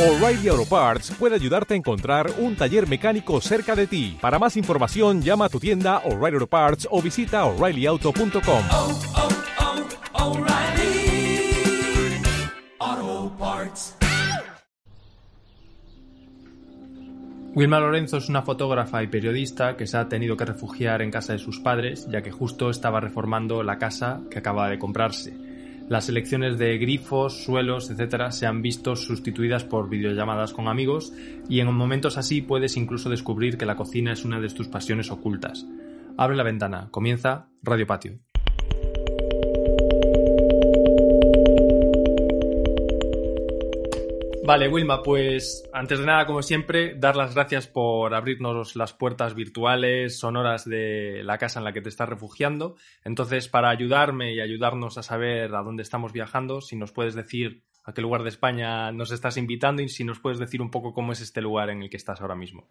O'Reilly Auto Parts puede ayudarte a encontrar un taller mecánico cerca de ti. Para más información, llama a tu tienda O'Reilly Auto Parts o visita oreillyauto.com. oh, oh, O'Reilly Auto Parts. Wilma Lorenzo es una fotógrafa y periodista que se ha tenido que refugiar en casa de sus padres, ya que justo estaba reformando la casa que acaba de comprarse. Las selecciones de grifos, suelos, etcétera, se han visto sustituidas por videollamadas con amigos y en momentos así puedes incluso descubrir que la cocina es una de tus pasiones ocultas. Abre la ventana, comienza Radio Patio. Vale, Wilma, pues antes de nada, como siempre, dar las gracias por abrirnos las puertas virtuales, sonoras de la casa en la que te estás refugiando. Entonces, para ayudarme y ayudarnos a saber a dónde estamos viajando, si nos puedes decir a qué lugar de España nos estás invitando y si nos puedes decir un poco cómo es este lugar en el que estás ahora mismo.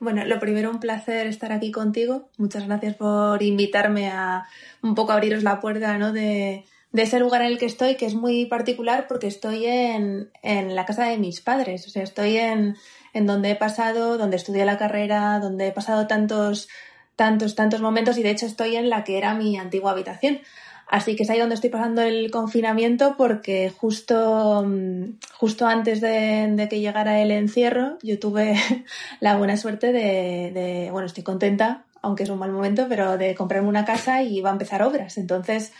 Bueno, lo primero, un placer estar aquí contigo. Muchas gracias por invitarme a un poco abriros la puerta ¿no? de, de ese lugar en el que estoy, que es muy particular porque estoy en, en la casa de mis padres. O sea, estoy en, en donde he pasado, donde estudié la carrera, donde he pasado tantos, tantos, tantos momentos y de hecho estoy en la que era mi antigua habitación. Así que es ahí donde estoy pasando el confinamiento porque justo, mm, justo antes de, que llegara el encierro yo tuve la buena suerte de, de, bueno, estoy contenta, aunque es un mal momento, pero de comprarme una casa y va a empezar obras. Entonces,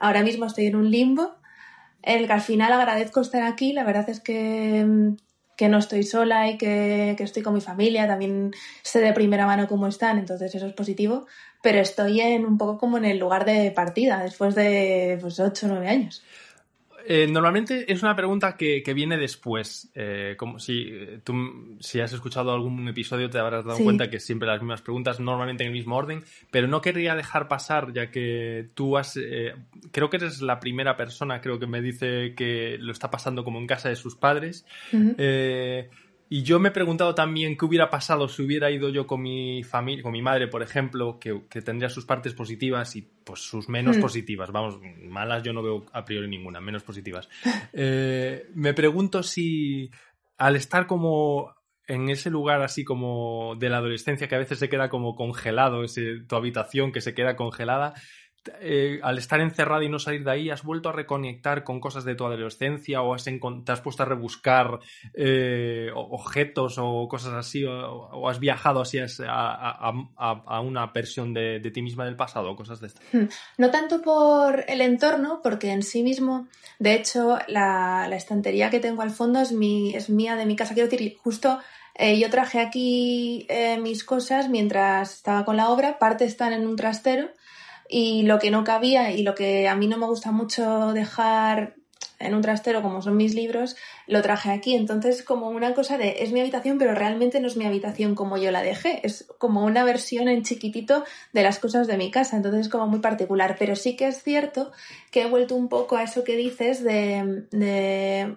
ahora mismo estoy en un limbo en el que al final agradezco estar aquí. La verdad es que, mm, que no estoy sola y que, que estoy con mi familia. También sé de primera mano cómo están, entonces eso es positivo pero estoy en un poco como en el lugar de partida después de pues 8 o 9 años. Eh, normalmente es una pregunta que, que viene después. Eh, como si tú si has escuchado algún episodio te habrás dado Sí. cuenta que siempre las mismas preguntas, normalmente en el mismo orden, pero no querría dejar pasar ya que tú has... eh, creo que eres la primera persona, creo que me dice que lo está pasando como en casa de sus padres. Eh, y yo me he preguntado también qué hubiera pasado si hubiera ido yo con mi familia, con mi madre, por ejemplo, que, que tendría sus partes positivas y pues sus menos Hmm. positivas. Vamos, malas yo no veo a priori ninguna, menos positivas. Eh, me pregunto si al estar como en ese lugar así como de la adolescencia que a veces se queda como congelado, ese, tu habitación que se queda congelada, eh, al estar encerrada y no salir de ahí, ¿has vuelto a reconectar con cosas de tu adolescencia o has te has puesto a rebuscar eh, objetos o cosas así o, has viajado así a, a- una versión de, ti misma del pasado o cosas de estas? No tanto por el entorno, porque en sí mismo, de hecho, la, estantería que tengo al fondo es, mi, es mía de mi casa. Quiero decir, justo eh, yo traje aquí mis cosas mientras estaba con la obra, parte están en un trastero y lo que no cabía y lo que a mí no me gusta mucho dejar en un trastero como son mis libros, lo traje aquí. Entonces, como una cosa de es mi habitación, pero realmente no es mi habitación como yo la dejé. Es como una versión en chiquitito de las cosas de mi casa. Entonces es como muy particular. Pero sí que es cierto que he vuelto un poco a eso que dices de, de,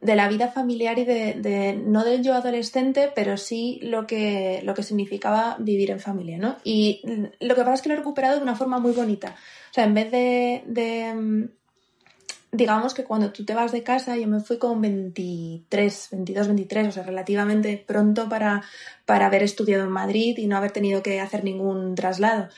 de la vida familiar y de, de- no del yo adolescente, pero sí lo que, lo que significaba vivir en familia, ¿no? Y lo que pasa es que lo he recuperado de una forma muy bonita. O sea, en vez de, de mm, digamos que cuando tú te vas de casa, yo me fui con 23, 22, 23, o sea, relativamente pronto para, para haber estudiado en Madrid y no haber tenido que hacer ningún traslado.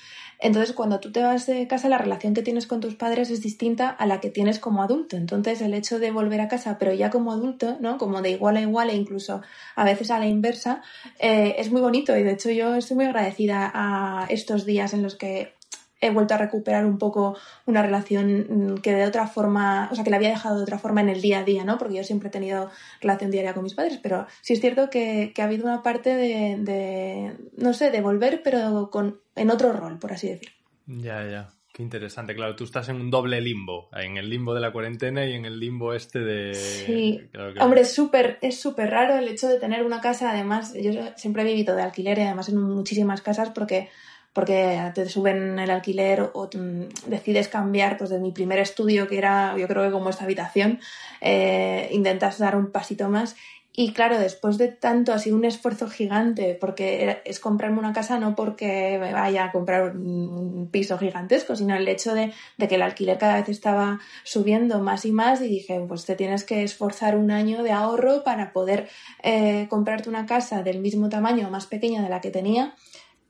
Entonces, cuando tú te vas de casa, la relación que tienes con tus padres es distinta a la que tienes como adulto. Entonces, el hecho de volver a casa, pero ya como adulto, ¿no? Como de igual a igual e incluso a veces a la inversa, eh, es muy bonito. Y de hecho, yo estoy muy agradecida a estos días en los que he vuelto a recuperar un poco una relación mm, que de otra forma, o sea, que la había dejado de otra forma en el día a día, ¿no? Porque yo siempre he tenido relación diaria con mis padres, pero sí es cierto que, que ha habido una parte de, de, no sé, de volver, pero con, en otro rol, por así decirlo. Ya, ya. Qué interesante. Claro, tú estás en un doble limbo. En el limbo de la cuarentena y en el limbo este de... Sí. Claro que- Hombre, es súper es súper raro el hecho de tener una casa, además, yo siempre he vivido de alquiler y además en muchísimas casas porque porque te suben el alquiler o mm, decides cambiar pues de mi primer estudio que era yo creo que como esta habitación eh, intentas dar un pasito más. Y claro, después de tanto ha sido un esfuerzo gigante, porque es comprarme una casa no porque me vaya a comprar un piso gigantesco, sino el hecho de, que el alquiler cada vez estaba subiendo más y más y dije, pues te tienes que esforzar un año de ahorro para poder eh, comprarte una casa del mismo tamaño o más pequeña de la que tenía,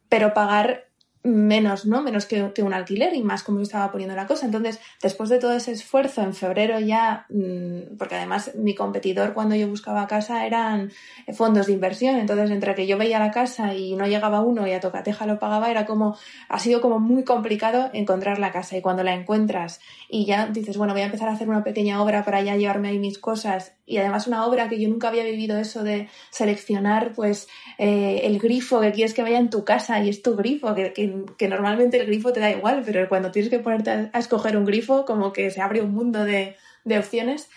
pero pagar menos, ¿no? Menos que, un alquiler y más como yo estaba poniendo la cosa. Entonces, después de todo ese esfuerzo, en febrero ya, mmm, porque además mi competidor cuando yo buscaba casa eran fondos de inversión. Entonces, entre que yo veía la casa y no llegaba uno y a tocateja lo pagaba, era como, ha sido como muy complicado encontrar la casa. Y cuando la encuentras y ya dices, bueno, voy a empezar a hacer una pequeña obra para ya llevarme ahí mis cosas y además una obra que yo nunca había vivido eso de seleccionar pues eh, el grifo que quieres que vaya en tu casa y es tu grifo, que, que, normalmente el grifo te da igual, pero cuando tienes que ponerte a, a escoger un grifo como que se abre un mundo de, de, opciones.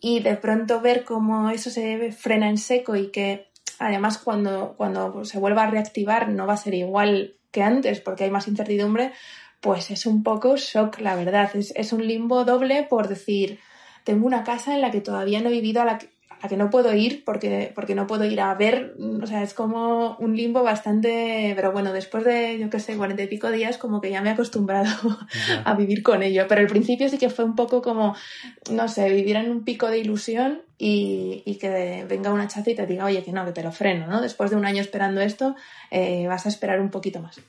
Y de pronto ver cómo eso se frena en seco y que además cuando, cuando se vuelva a reactivar no va a ser igual que antes porque hay más incertidumbre, pues es un poco shock, la verdad, es, es un limbo doble por decir tengo una casa en la que todavía no he vivido, a la que, a la que no puedo ir porque, porque no puedo ir a ver, o sea, es como un limbo bastante, pero bueno, después de, yo qué sé, cuarenta y pico días, como que ya me he acostumbrado yeah. a vivir con ello, pero al principio sí que fue un poco como, no sé, vivir en un pico de ilusión y, y que venga una chaza y te diga, oye, que no, que te lo freno, ¿no? Después de un año esperando esto, eh, vas a esperar un poquito más.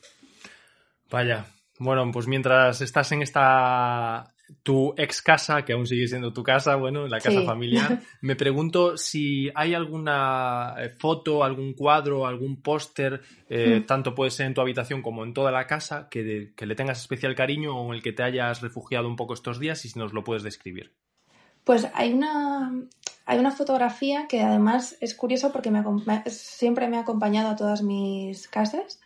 Vaya, bueno, pues mientras estás en esta tu ex casa, que aún sigue siendo tu casa, bueno, la casa Sí. familiar, me pregunto si hay alguna eh, foto, algún cuadro, algún póster, eh, Mm. tanto puede ser en tu habitación como en toda la casa, que, de- que le tengas especial cariño o en el que te hayas refugiado un poco estos días y si nos lo puedes describir. Pues hay una, hay una fotografía que además es curioso porque me- siempre me ha acompañado a todas mis casas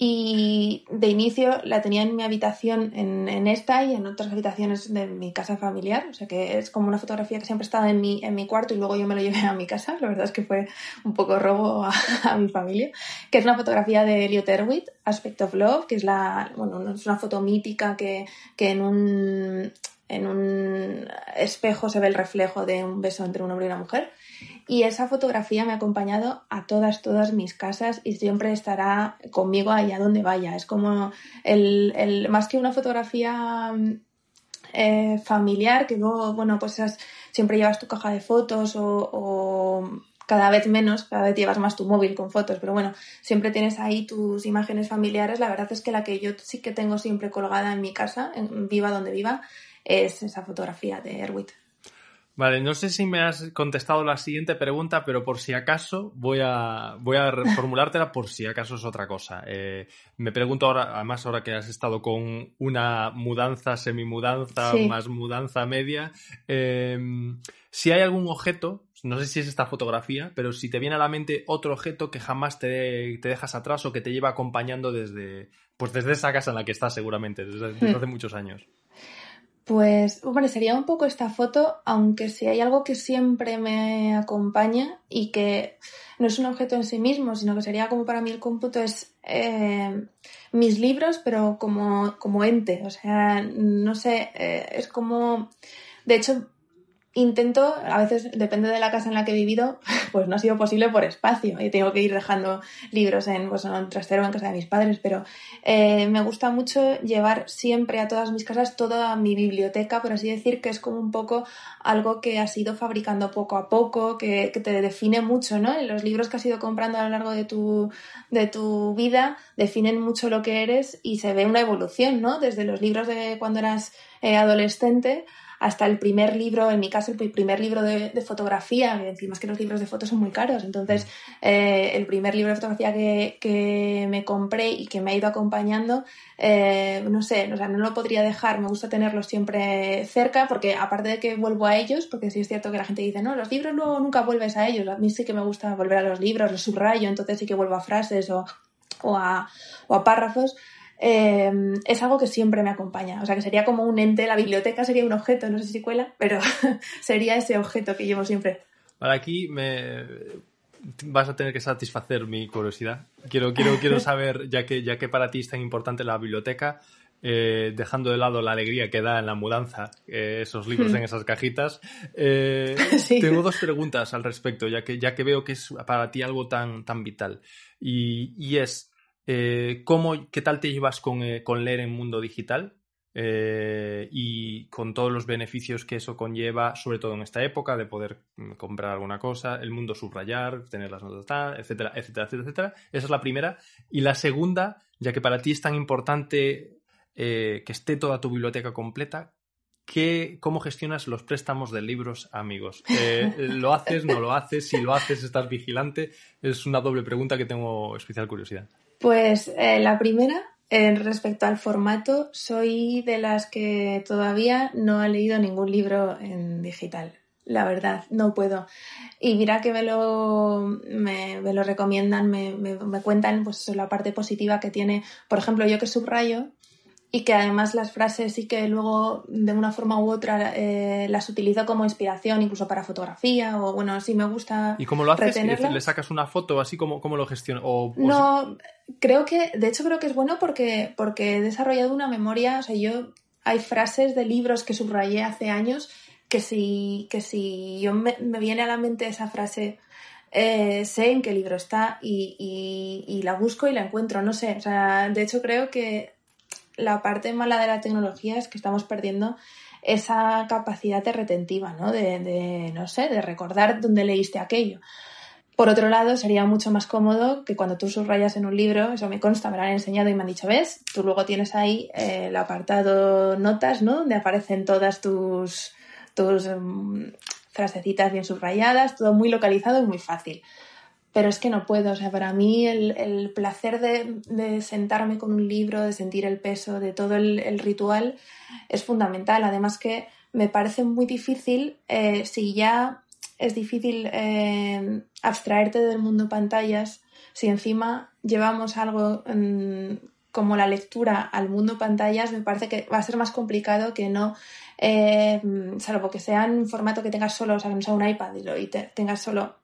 y de inicio la tenía en mi habitación en, en esta y en otras habitaciones de mi casa familiar, o sea que es como una fotografía que siempre estaba en mi, en mi cuarto y luego yo me lo llevé a mi casa, la verdad es que fue un poco robo a, a mi familia, que es una fotografía de Elliot Erwitt, Aspect of Love, que es la, bueno, es una foto mítica que, que en un en un espejo se ve el reflejo de un beso entre un hombre y una mujer. Y esa fotografía me ha acompañado a todas, todas mis casas y siempre estará conmigo allá donde vaya. Es como el, el más que una fotografía eh, familiar, que luego, bueno, pues siempre llevas tu caja de fotos o, o cada vez menos, cada vez llevas más tu móvil con fotos, pero bueno, siempre tienes ahí tus imágenes familiares. La verdad es que la que yo sí que tengo siempre colgada en mi casa, en, viva donde viva, es esa fotografía de Erwitt. Vale, no sé si me has contestado la siguiente pregunta, pero por si acaso voy a, voy a reformulártela por si acaso es otra cosa. Eh, me pregunto ahora, además ahora que has estado con una mudanza, semimudanza, Sí. más mudanza media, eh, si hay algún objeto, no sé si es esta fotografía, pero si te viene a la mente otro objeto que jamás te, te dejas atrás o que te lleva acompañando desde, pues desde esa casa en la que estás seguramente, desde, desde hace muchos años. Pues, hombre, sería un poco esta foto, aunque si hay algo que siempre me acompaña y que no es un objeto en sí mismo, sino que sería como para mí el cómputo, es eh, mis libros, pero como, como ente. O sea, no sé, eh, es como. De hecho, intento, a veces depende de la casa en la que he vivido, pues no ha sido posible por espacio y tengo que ir dejando libros en, pues, en un trastero en casa de mis padres, pero eh, me gusta mucho llevar siempre a todas mis casas toda mi biblioteca, por así decir, que es como un poco algo que has ido fabricando poco a poco, que, te define mucho, ¿no? Los libros que has ido comprando a lo largo de tu, de tu vida definen mucho lo que eres y se ve una evolución, ¿no? Desde los libros de cuando eras eh, adolescente hasta el primer libro, en mi caso, el primer libro de, fotografía, que encima es que los libros de fotos son muy caros, entonces eh, el primer libro de fotografía que, que, me compré y que me ha ido acompañando, eh, no sé, o sea, no lo podría dejar, me gusta tenerlos siempre cerca, porque aparte de que vuelvo a ellos, porque sí es cierto que la gente dice, no, los libros luego nunca vuelves a ellos, a mí sí que me gusta volver a los libros, los subrayo, entonces sí que vuelvo a frases o, o, a, o a párrafos, eh, es algo que siempre me acompaña. O sea, que sería como un ente, la biblioteca sería un objeto, no sé si cuela, pero sería ese objeto que llevo siempre. Para aquí me vas a tener que satisfacer mi curiosidad. Quiero, quiero, quiero saber, ya que, ya que para ti es tan importante la biblioteca, eh, dejando de lado la alegría que da en la mudanza eh, esos libros en esas cajitas, eh, Sí. tengo dos preguntas al respecto, ya que, ya que veo que es para ti algo tan, tan vital. Y, y es, eh, ¿cómo, ¿qué tal te llevas con, eh, con leer en mundo digital? Eh, y con todos los beneficios que eso conlleva, sobre todo en esta época, de poder mm, comprar alguna cosa, el mundo subrayar, tener las notas, tal, etcétera, etcétera, etcétera, etcétera. Esa es la primera. Y la segunda, ya que para ti es tan importante eh, que esté toda tu biblioteca completa, ¿qué, ¿cómo gestionas los préstamos de libros amigos? Eh, ¿Lo haces, no lo haces? Si lo haces, ¿estás vigilante? Es una doble pregunta que tengo especial curiosidad. Pues eh, la primera, eh, respecto al formato, soy de las que todavía no ha leído ningún libro en digital. La verdad, no puedo. Y mira que me lo, me, lo recomiendan, me, me, me cuentan pues, la parte positiva que tiene. Por ejemplo, yo que subrayo y que además las frases sí que luego de una forma u otra eh, las utilizo como inspiración, incluso para fotografía o bueno, si me gusta ¿Y cómo lo haces? ¿Le sacas una foto así? ¿Cómo, cómo lo gestionas? O No, creo que, de hecho creo que es bueno porque, porque he desarrollado una memoria, o sea, yo hay frases de libros que subrayé hace años que si, que si yo me, me viene a la mente esa frase, eh, sé en qué libro está y, y, y la busco y la encuentro, no sé, o sea, de hecho creo que la parte mala de la tecnología es que estamos perdiendo esa capacidad de retentiva, ¿no? De, de, no sé, de recordar dónde leíste aquello. Por otro lado, sería mucho más cómodo que cuando tú subrayas en un libro, eso me consta, me lo han enseñado y me han dicho, ves, tú luego tienes ahí eh, el apartado notas, ¿no? Donde aparecen todas tus, tus um, frasecitas bien subrayadas, todo muy localizado y muy fácil. Pero es que no puedo, o sea, para mí el, el placer de, de, sentarme con un libro, de sentir el peso, de todo el, el ritual, es fundamental. Además que me parece muy difícil, eh, si ya es difícil eh, abstraerte del mundo pantallas, si encima llevamos algo mmm, como la lectura al mundo pantallas, me parece que va a ser más complicado que no, eh, salvo que sea en un formato que tengas solo, o sea, que no sea un iPad y, y te, tengas solo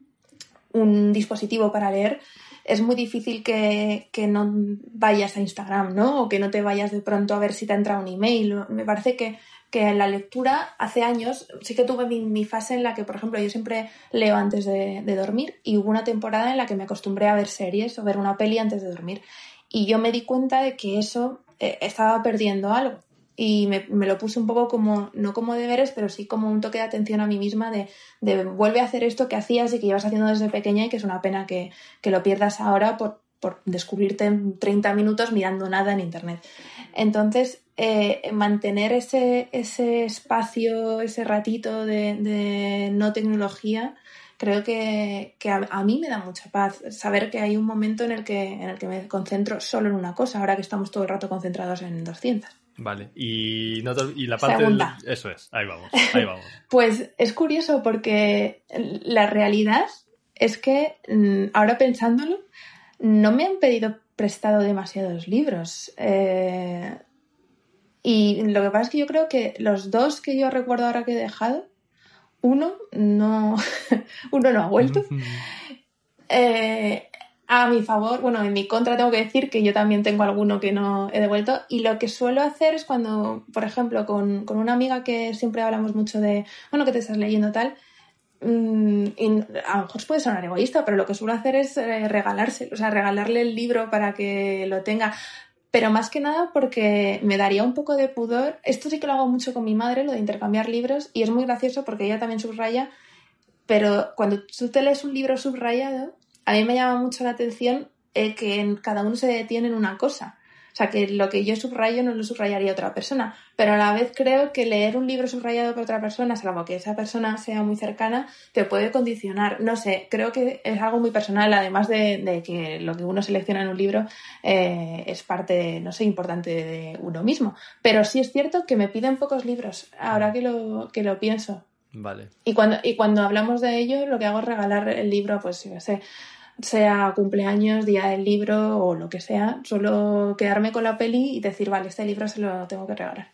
un dispositivo para leer, es muy difícil que, que, no vayas a Instagram, ¿no? O que no te vayas de pronto a ver si te ha entrado un email. Me parece que, que la lectura, hace años, sí que tuve mi, fase en la que, por ejemplo, yo siempre leo antes de, de, dormir y hubo una temporada en la que me acostumbré a ver series o ver una peli antes de dormir. Y yo me di cuenta de que eso eh, estaba perdiendo algo y me, me, lo puse un poco como, no como deberes, pero sí como un toque de atención a mí misma de, de vuelve a hacer esto que hacías y que llevas haciendo desde pequeña y que es una pena que, que lo pierdas ahora por, por, descubrirte en 30 minutos mirando nada en Internet. Entonces, eh, mantener ese, ese espacio, ese ratito de, de no tecnología, creo que, que a, a, mí me da mucha paz saber que hay un momento en el, que, en el que me concentro solo en una cosa, ahora que estamos todo el rato concentrados en 200. Vale, y, no te, y la parte del, Eso es, ahí vamos, ahí vamos. pues es curioso porque la realidad es que mm, ahora pensándolo, no me han pedido prestado demasiados libros. Eh, y lo que pasa es que yo creo que los dos que yo recuerdo ahora que he dejado, uno no, uno no ha vuelto. eh, a mi favor, bueno, en mi contra tengo que decir que yo también tengo alguno que no he devuelto. Y lo que suelo hacer es cuando, por ejemplo, con, con una amiga que siempre hablamos mucho de, bueno, que te estás leyendo tal, mmm, y a lo mejor puede sonar egoísta, pero lo que suelo hacer es eh, regalárselo, o sea, regalarle el libro para que lo tenga. Pero más que nada porque me daría un poco de pudor. Esto sí que lo hago mucho con mi madre, lo de intercambiar libros, y es muy gracioso porque ella también subraya. Pero cuando tú te lees un libro subrayado, a mí me llama mucho la atención eh, que en cada uno se detiene en una cosa. O sea, que lo que yo subrayo no lo subrayaría otra persona. Pero a la vez creo que leer un libro subrayado por otra persona, salvo que esa persona sea muy cercana, te puede condicionar. No sé, creo que es algo muy personal, además de, de que lo que uno selecciona en un libro eh, es parte, no sé, importante de uno mismo. Pero sí es cierto que me piden pocos libros, ahora que lo, que lo pienso. Vale. Y cuando, y cuando hablamos de ello, lo que hago es regalar el libro, pues yo sé, sea cumpleaños, día del libro o lo que sea, solo quedarme con la peli y decir, vale, este libro se lo tengo que regalar.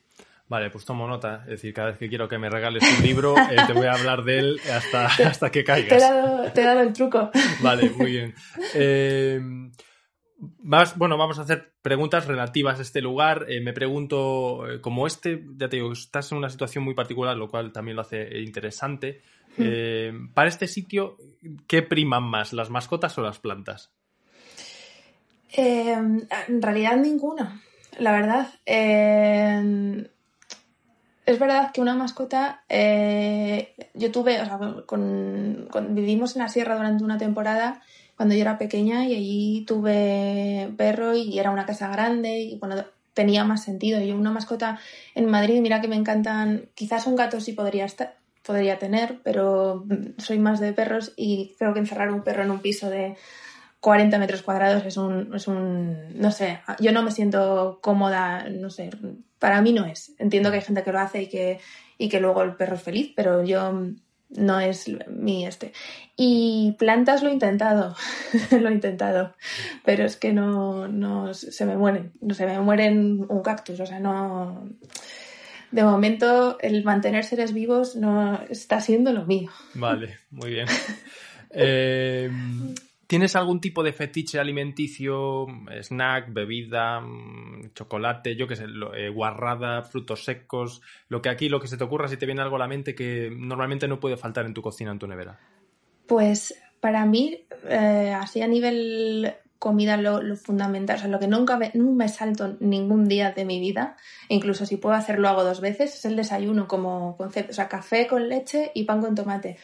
Vale, pues tomo nota. Es decir, cada vez que quiero que me regales un libro, eh, te voy a hablar de él hasta, hasta que caigas. Te he, dado, te he dado el truco. Vale, muy bien. Eh, Vas- bueno, vamos a hacer preguntas relativas a este lugar. Eh, me pregunto, eh, como este, ya te digo, estás en una situación muy particular, lo cual también lo hace interesante. Eh, para este sitio, ¿qué priman más, las mascotas o las plantas? Eh, en realidad ninguna, la verdad. Eh, es verdad que una mascota, yo tuve, o sea, vivimos en la sierra durante una temporada cuando yo era pequeña y allí tuve perro y era una casa grande y bueno, tenía más sentido. Yo una mascota en Madrid, mira que me encantan, quizás un gato sí podría estar, podría tener, pero soy más de perros y creo que encerrar un perro en un piso de 40 metros cuadrados es un, es un, no sé, yo no me siento cómoda, no sé, para mí no es. Entiendo que hay gente que lo hace y que, y que luego el perro es feliz, pero yo no es mi este. Y plantas lo he intentado, lo he intentado, pero es que no, no, se me mueren, no se me mueren un cactus, o sea, no... De momento, el mantener seres vivos no está siendo lo mío. Vale, muy bien. Eh, ¿Tienes algún tipo de fetiche alimenticio, snack, bebida, chocolate, yo qué sé, eh, guarrada, frutos secos, lo que aquí, lo que se te ocurra, si te viene algo a la mente que normalmente no puede faltar en tu cocina, en tu nevera? Pues para mí, eh, así a nivel comida, lo, lo fundamental, o sea, lo que nunca me, no me salto ningún día de mi vida, incluso si puedo hacerlo hago dos veces, es el desayuno como concepto, o sea, café con leche y pan con tomate.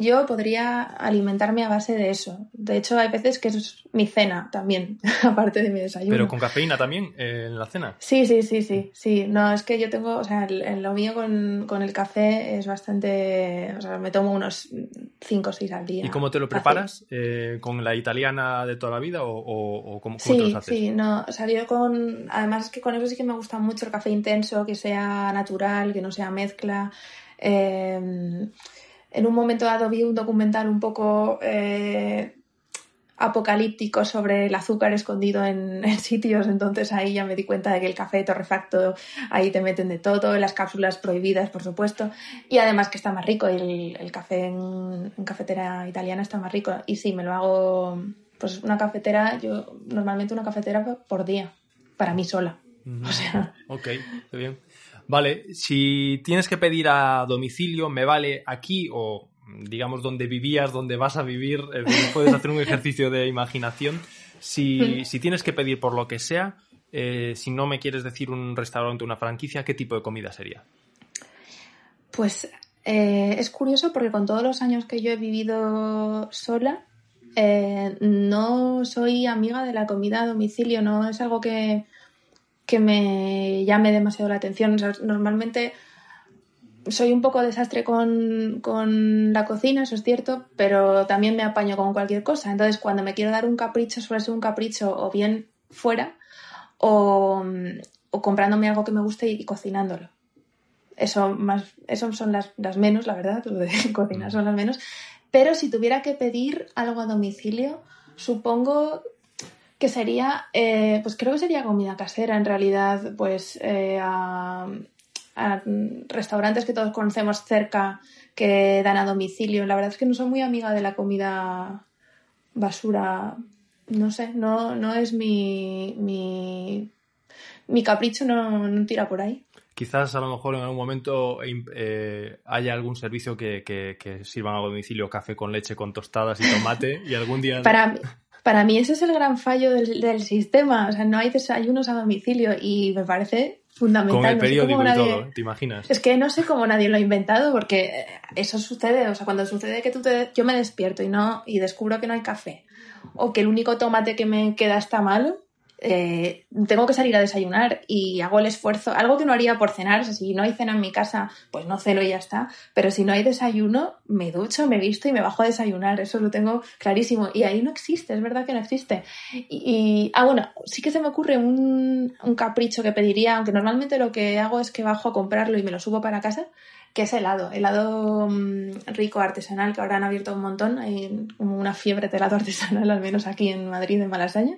Yo podría alimentarme a base de eso. De hecho, hay veces que es mi cena también, aparte de mi desayuno. Pero con cafeína también eh, en la cena. Sí, sí, sí, sí, sí. No, es que yo tengo, o sea, el- el- lo mío con, con el café es bastante, o sea, me tomo unos 5 o 6 al día. ¿Y cómo te lo preparas? Eh, ¿Con la italiana de toda la vida o, o- o cómo, cómo te Sí, los haces? sí, no, o sea, yo con, además es que con eso sí que me gusta mucho el café intenso, que sea natural, que no sea mezcla. Eh, en un momento dado vi un documental un poco eh, apocalíptico sobre el azúcar escondido en, en sitios, entonces ahí ya me di cuenta de que el café torrefacto, ahí te meten de todo, las cápsulas prohibidas, por supuesto, y además que está más rico, el, el café en, en cafetera italiana está más rico, y sí, me lo hago, pues una cafetera, yo normalmente una cafetera por día, para mí sola, o sea, Ok, está bien. Vale, si tienes que pedir a domicilio, me vale aquí o digamos donde vivías, donde vas a vivir, eh, puedes hacer un ejercicio de imaginación. Si, si tienes que pedir por lo que sea, eh, si no me quieres decir un restaurante, una franquicia, ¿qué tipo de comida sería? Pues eh, es curioso porque con todos los años que yo he vivido sola, no soy amiga de la comida a domicilio, no es algo que, que me llame demasiado la atención. Normalmente soy un poco desastre con, con la cocina, eso es cierto, pero también me apaño con cualquier cosa. Entonces, cuando me quiero dar un capricho, suele ser un capricho o bien fuera o, o comprándome algo que me guste y, y cocinándolo. Eso, más, eso son las, las menos, la verdad, lo de cocinar son las menos. Pero si tuviera que pedir algo a domicilio, supongo que sería, eh, pues creo que sería comida casera en realidad, pues eh, a, a restaurantes que todos conocemos cerca que dan a domicilio. La verdad es que no soy muy amiga de la comida basura. No sé, no, no es mi, mi, mi capricho, no, no tira por ahí. Quizás a lo mejor en algún momento eh, haya algún servicio que, que, que sirvan a domicilio café con leche, con tostadas y tomate y algún día... Para, para mí ese es el gran fallo del, del sistema. O sea, no hay desayunos a domicilio y me parece fundamental. con el No sé periódico y todo, ¿te imaginas? Es que no sé cómo nadie lo ha inventado porque eso sucede, o sea, cuando sucede que tú te, yo me despierto y no y descubro que no hay café o que el único tomate que me queda está malo, eh, tengo que salir a desayunar y hago el esfuerzo, algo que no haría por cenar, si no hay cena en mi casa, pues no ceno y ya está, pero si no hay desayuno, me ducho, me visto y me bajo a desayunar, eso lo tengo clarísimo y ahí no existe, es verdad que no existe. Y, y- ah, bueno, sí que se me ocurre un, un capricho que pediría, aunque normalmente lo que hago es que bajo a comprarlo y me lo subo para casa, que es helado, helado mm, rico artesanal, que ahora han abierto un montón, hay una fiebre de helado artesanal, al menos aquí en Madrid, en Malasaña.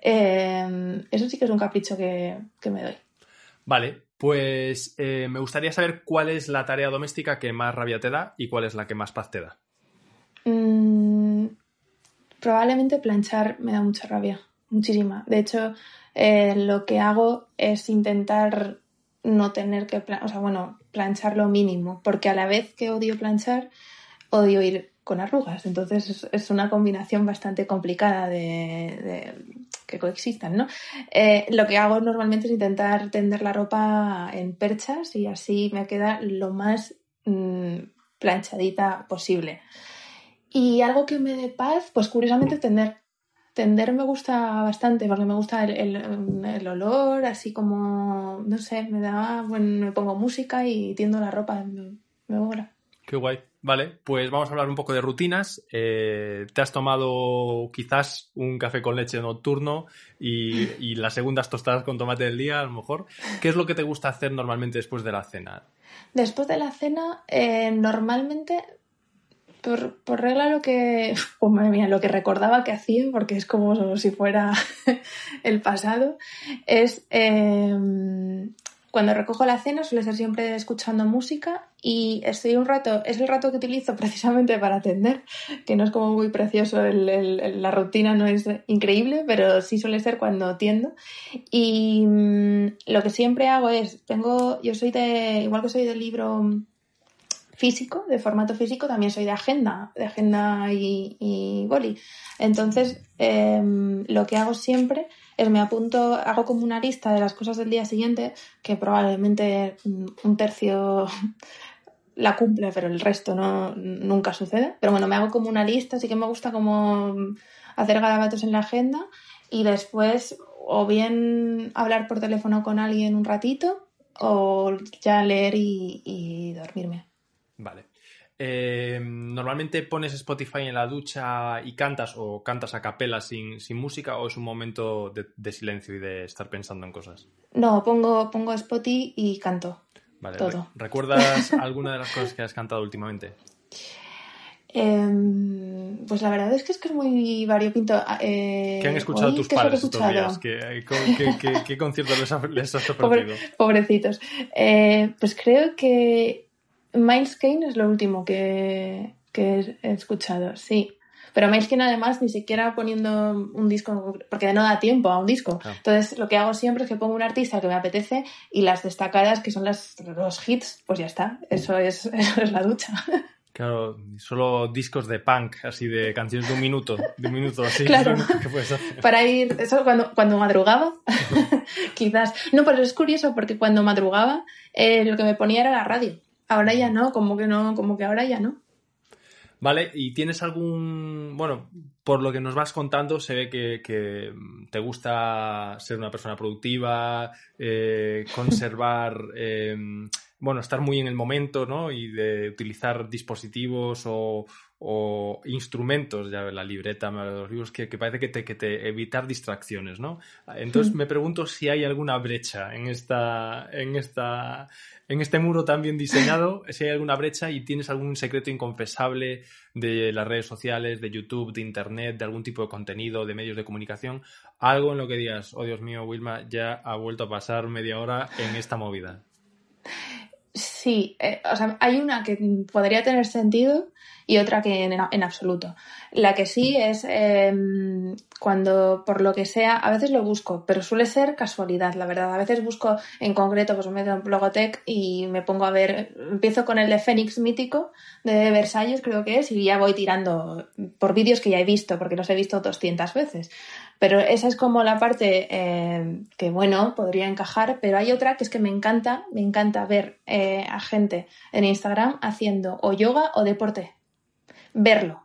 Eh, eso sí que es un capricho que, que me doy. Vale, pues eh, me gustaría saber cuál es la tarea doméstica que más rabia te da y cuál es la que más paz te da. Mm, probablemente planchar me da mucha rabia. muchísima. De hecho, eh, lo que hago es intentar no tener que, o sea, bueno, planchar lo mínimo, porque a la vez que odio planchar, odio ir con arrugas. Entonces es, una combinación bastante complicada de, de que coexistan, ¿no? Eh, lo que hago normalmente es intentar tender la ropa en perchas y así me queda lo más mm, planchadita posible. Y algo que me dé paz, pues curiosamente tender. Tender me gusta bastante porque me gusta el, el- el olor, así como, no sé, me da, bueno, me pongo música y tiendo la ropa, me, me mola. Qué guay. Vale, pues vamos a hablar un poco de rutinas. Eh, te has tomado quizás un café con leche nocturno y, y las segundas tostadas con tomate del día, a lo mejor. ¿Qué es lo que te gusta hacer normalmente después de la cena? Después de la cena, eh, normalmente, por, regla lo que, oh, madre mía, lo que recordaba que hacía, porque es como si fuera el pasado, es eh, cuando recojo la cena suele ser siempre escuchando música y estoy un rato, es el rato que utilizo precisamente para atender, que no es como muy precioso, la rutina no es increíble, pero sí suele ser cuando tiendo. Y mm, lo que siempre hago es, tengo, yo soy de, igual que soy del libro físico, de formato físico, también soy de agenda, de agenda y, y boli. Entonces, em, lo que hago siempre es me apunto, hago como una lista de las cosas del día siguiente, que probablemente mm, un tercio la cumple, pero el resto no nunca sucede. Pero bueno, me hago como una lista, así que me gusta como hacer garabatos en la agenda y después o bien hablar por teléfono con alguien un ratito o ya leer y, y dormirme. Vale. Eh, ¿Normalmente pones Spotify en la ducha y cantas o cantas a capela sin, sin música o es un momento de, de silencio y de estar pensando en cosas? No, pongo, pongo Spotify y canto. Vale. Todo. re- ¿Recuerdas alguna de las cosas que has cantado últimamente? Em, pues la verdad es que es que es muy variopinto. Eh, ¿Qué han escuchado hoy, tus ¿qué es lo que he padres estos días? ¿Qué, qué, qué- qué- conciertos les, ha- les has Pobre- pobrecitos. Eh, pues creo que Miles Kane es lo último que, que he escuchado, sí. Pero Miles Kane además ni siquiera poniendo un disco, porque no da tiempo a un disco. Claro. Entonces lo que hago siempre es que pongo un artista que me apetece y las destacadas que son las, los hits, pues ya está. Eso es, eso es la ducha. Claro, solo discos de punk, así de canciones de un minuto, de un minuto así. Claro. ¿Qué puedes hacer? Para ir, eso cuando, cuando madrugaba, quizás. No, pero es curioso porque cuando madrugaba eh, lo que me ponía era la radio. Ahora ya no, como que no, como que ahora ya no. Vale, ¿y tienes algún... Bueno, por lo que nos vas contando, se ve que, te gusta ser una persona productiva, eh, conservar... eh, bueno, estar muy en el momento, ¿no? Y de utilizar dispositivos o, o instrumentos, ya la libreta, los libros, que, que parece que te, que te evitar distracciones, ¿no? Entonces Mm. me pregunto si hay alguna brecha en esta, en esta, en este muro tan bien diseñado, si hay alguna brecha y tienes algún secreto inconfesable de las redes sociales, de YouTube, de Internet, de algún tipo de contenido, de medios de comunicación, algo en lo que digas, oh Dios mío, Wilma, ya ha vuelto a pasar media hora en esta movida. Sí, eh, o sea, hay una que podría tener sentido y otra que en, absoluto. La que sí es eh, cuando, por lo que sea, a veces lo busco, pero suele ser casualidad, la verdad. A veces busco en concreto, pues me meto en Blogotech y me pongo a ver, empiezo con el de Fénix mítico de Versalles, creo que es, y ya voy tirando por vídeos que ya he visto, porque los he visto 200 veces. Pero esa es como la parte eh, que, bueno, podría encajar, pero hay otra que es que me encanta, me encanta ver eh, a gente en Instagram haciendo o yoga o deporte. Verlo.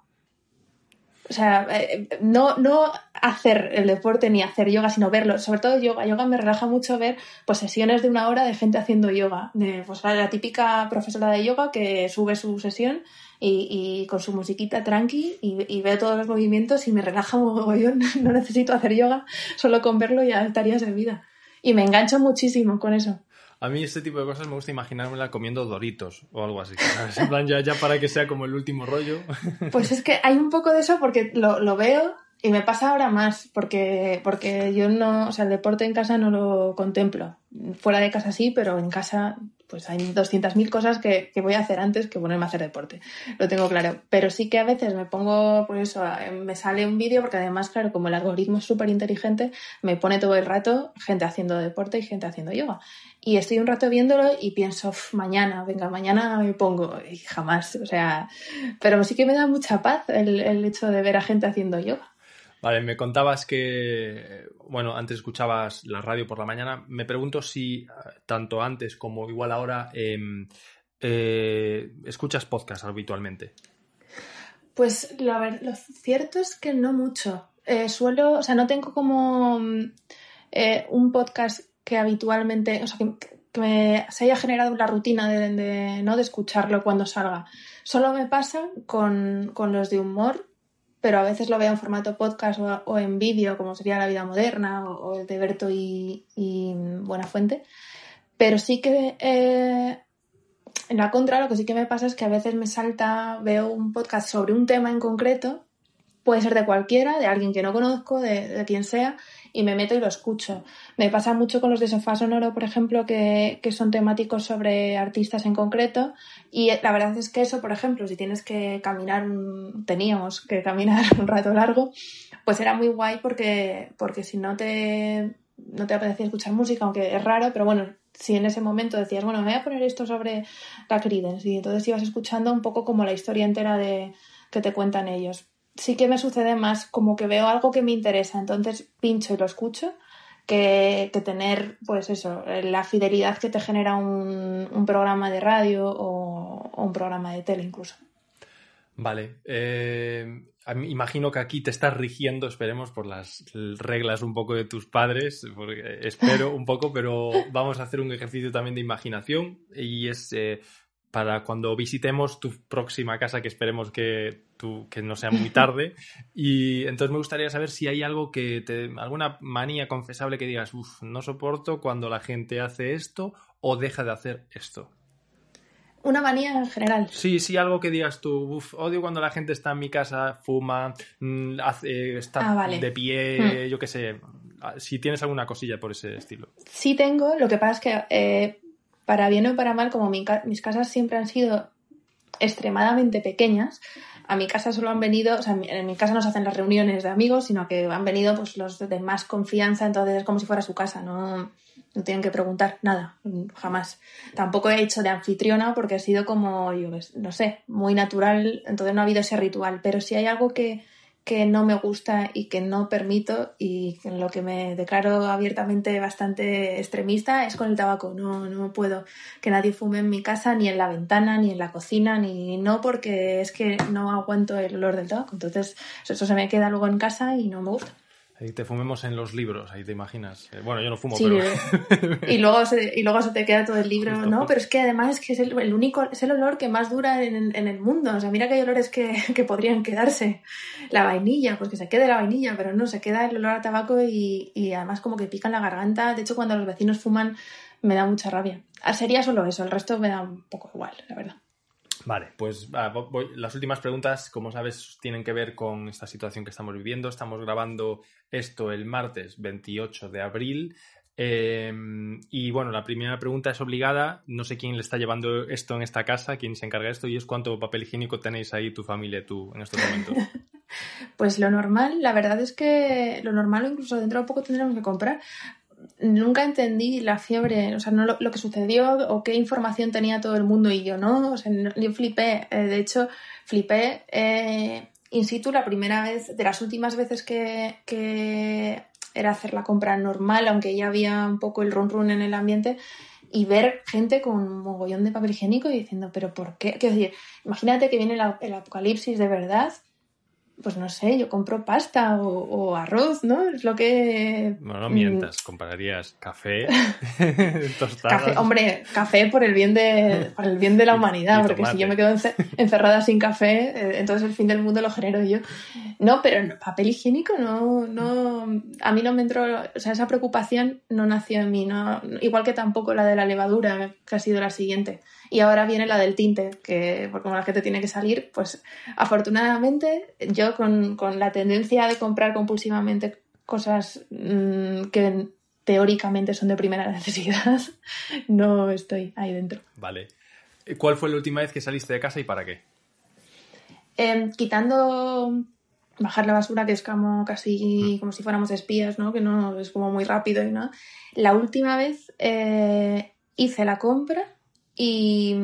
O sea, eh, no, no hacer el deporte ni hacer yoga, sino verlo. Sobre todo yoga. Yoga me relaja mucho ver pues, sesiones de una hora de gente haciendo yoga. De, pues, la típica profesora de yoga que sube su sesión y, y con su musiquita tranqui y, y veo todos los movimientos y me relaja mogollón. No necesito hacer yoga, solo con verlo ya estaría servida. Y me engancho muchísimo con eso. A mí este tipo de cosas me gusta imaginármela comiendo doritos o algo así. En plan, ya, ya para que sea como el último rollo. Pues es que hay un poco de eso porque lo, lo veo y me pasa ahora más, porque, porque yo no, o sea, el deporte en casa no lo contemplo. Fuera de casa sí, pero en casa pues hay 200.000 cosas que, que voy a hacer antes que ponerme a hacer deporte. Lo tengo claro. Pero sí que a veces me pongo, pues eso, me sale un vídeo porque además, claro, como el algoritmo es súper inteligente, me pone todo el rato gente haciendo deporte y gente haciendo yoga. Y estoy un rato viéndolo y pienso, "Uf, mañana, venga, mañana me pongo. Y jamás, o sea, pero sí que me da mucha paz el, el hecho de ver a gente haciendo yoga. Vale, me contabas que, bueno, antes escuchabas la radio por la mañana. Me pregunto si eh, tanto antes como igual ahora em, eh, escuchas podcast habitualmente. Pues la ver- lo cierto es que no mucho. Eh, suelo, o sea, no tengo como mm, eh, un podcast que habitualmente, o sea, que, me, se haya generado la rutina de, ¿no? de escucharlo cuando salga. Solo me pasa con, con los de humor, pero a veces lo veo en formato podcast o, en vídeo, como sería La Vida Moderna o, o el de Berto y, y Buenafuente. Pero sí que eh, en la contra, lo que sí que me pasa es que a veces me salta, veo un podcast sobre un tema en concreto, puede ser de cualquiera, de alguien que no conozco, de, de quien sea, y me meto y lo escucho. Me pasa mucho con los de Sofá Sonoro, por ejemplo, que, que son temáticos sobre artistas en concreto, y la verdad es que eso, por ejemplo, si tienes que caminar, teníamos que caminar un rato largo, pues era muy guay porque, porque si no te, no te apetecía escuchar música, aunque es raro, pero bueno, si en ese momento decías, bueno, me voy a poner esto sobre la Creedence, y entonces ibas escuchando un poco como la historia entera de que te cuentan ellos. Sí que me sucede más como que veo algo que me interesa, entonces pincho y lo escucho, que, que tener, pues eso, la fidelidad que te genera un, un programa de radio o, un programa de tele incluso. Vale. eh, imagino que aquí te estás rigiendo, esperemos, por las reglas un poco de tus padres, porque espero un poco, pero vamos a hacer un ejercicio también de imaginación y es eh, para cuando visitemos tu próxima casa, que esperemos que, no sea muy tarde. Y entonces me gustaría saber si hay algo que te, alguna manía confesable que digas, uff, no soporto cuando la gente hace esto o deja de hacer esto. Una manía en general. Sí, sí, algo que digas tú, "Uf, odio cuando la gente está en mi casa, fuma, mm, hace- está Ah, vale. de pie, yo qué sé. Ah, Si tienes alguna cosilla por ese estilo. Sí tengo, lo que pasa es que eh, para bien o para mal, como mis casas siempre han sido extremadamente pequeñas, a mi casa solo han venido, o sea, en mi- casa no se hacen las reuniones de amigos, sino que han venido pues los de más confianza, entonces es como si fuera su casa, no, no tienen que preguntar nada, jamás. Tampoco he hecho de anfitriona porque ha sido como, yo no sé, muy natural, entonces no ha habido ese ritual, pero si hay algo que, que no me gusta y que no permito y en lo que me declaro abiertamente bastante extremista es con el tabaco. No, no puedo que nadie fume en mi casa, ni en la ventana, ni en la cocina, ni no porque es que no aguanto el olor del tabaco. Entonces eso se me queda luego en casa y no me gusta. Ahí te fumemos en los libros, ahí te imaginas. Eh, Bueno, yo no fumo, Sí, pero... y luego se, y luego se te queda todo el libro, Justo, ¿no? Pero es que además es que es el, el único, es el olor que más dura en, en el mundo. O sea, mira que hay olores que, que podrían quedarse. La vainilla, pues que se quede la vainilla, pero no, se queda el olor a tabaco y, y además como que pica en la garganta. De hecho, cuando los vecinos fuman me da mucha rabia. Ah, Sería solo eso, el resto me da un poco igual, la verdad. Vale, pues ah, vo- voy- las últimas preguntas, como sabes, tienen que ver con esta situación que estamos viviendo. Estamos grabando esto el martes 28 de abril. eh, y bueno, la primera pregunta es obligada. No sé quién le está llevando esto en esta casa, quién se encarga de esto, y es cuánto papel higiénico tenéis ahí tu familia, tú, en estos momentos. Pues lo normal, la verdad es que lo normal incluso dentro de poco tendremos que comprar. Nunca entendí la fiebre, o sea, no lo, lo que sucedió o qué información tenía todo el mundo y yo no, o sea, yo flipé, eh, de hecho, flipé eh, in situ la primera vez, de las últimas veces que, que era hacer la compra normal, aunque ya había un poco el run run en el ambiente, y ver gente con un mogollón de papel higiénico y diciendo, pero ¿por qué? Quiero decir, imagínate que viene el, el apocalipsis de verdad pues no sé, yo compro pasta o, o arroz, ¿no? Es lo que... Bueno, no mm, mientas, comprarías café, tostadas. Café, hombre, café por el bien de, por el bien de la humanidad, porque si yo me quedo ence- encerrada sin café, eh, entonces el fin del mundo lo genero yo. No, pero no, papel higiénico no, no, a mí no me entró, o sea, esa preocupación no nació en mí, no, igual que tampoco la de la levadura, que ha sido la siguiente. Y ahora viene la del tinte, que como la gente tiene que salir, pues afortunadamente yo con, con la tendencia de comprar compulsivamente cosas mm, que teóricamente son de primera necesidad, no estoy ahí dentro. Vale. Eh, ¿Cuál fue la última vez que saliste de casa y para qué? Eh, quitando bajar la basura, que es como casi como si fuéramos espías, ¿no? Que no es como muy rápido y nada. La última vez eh, hice la compra y,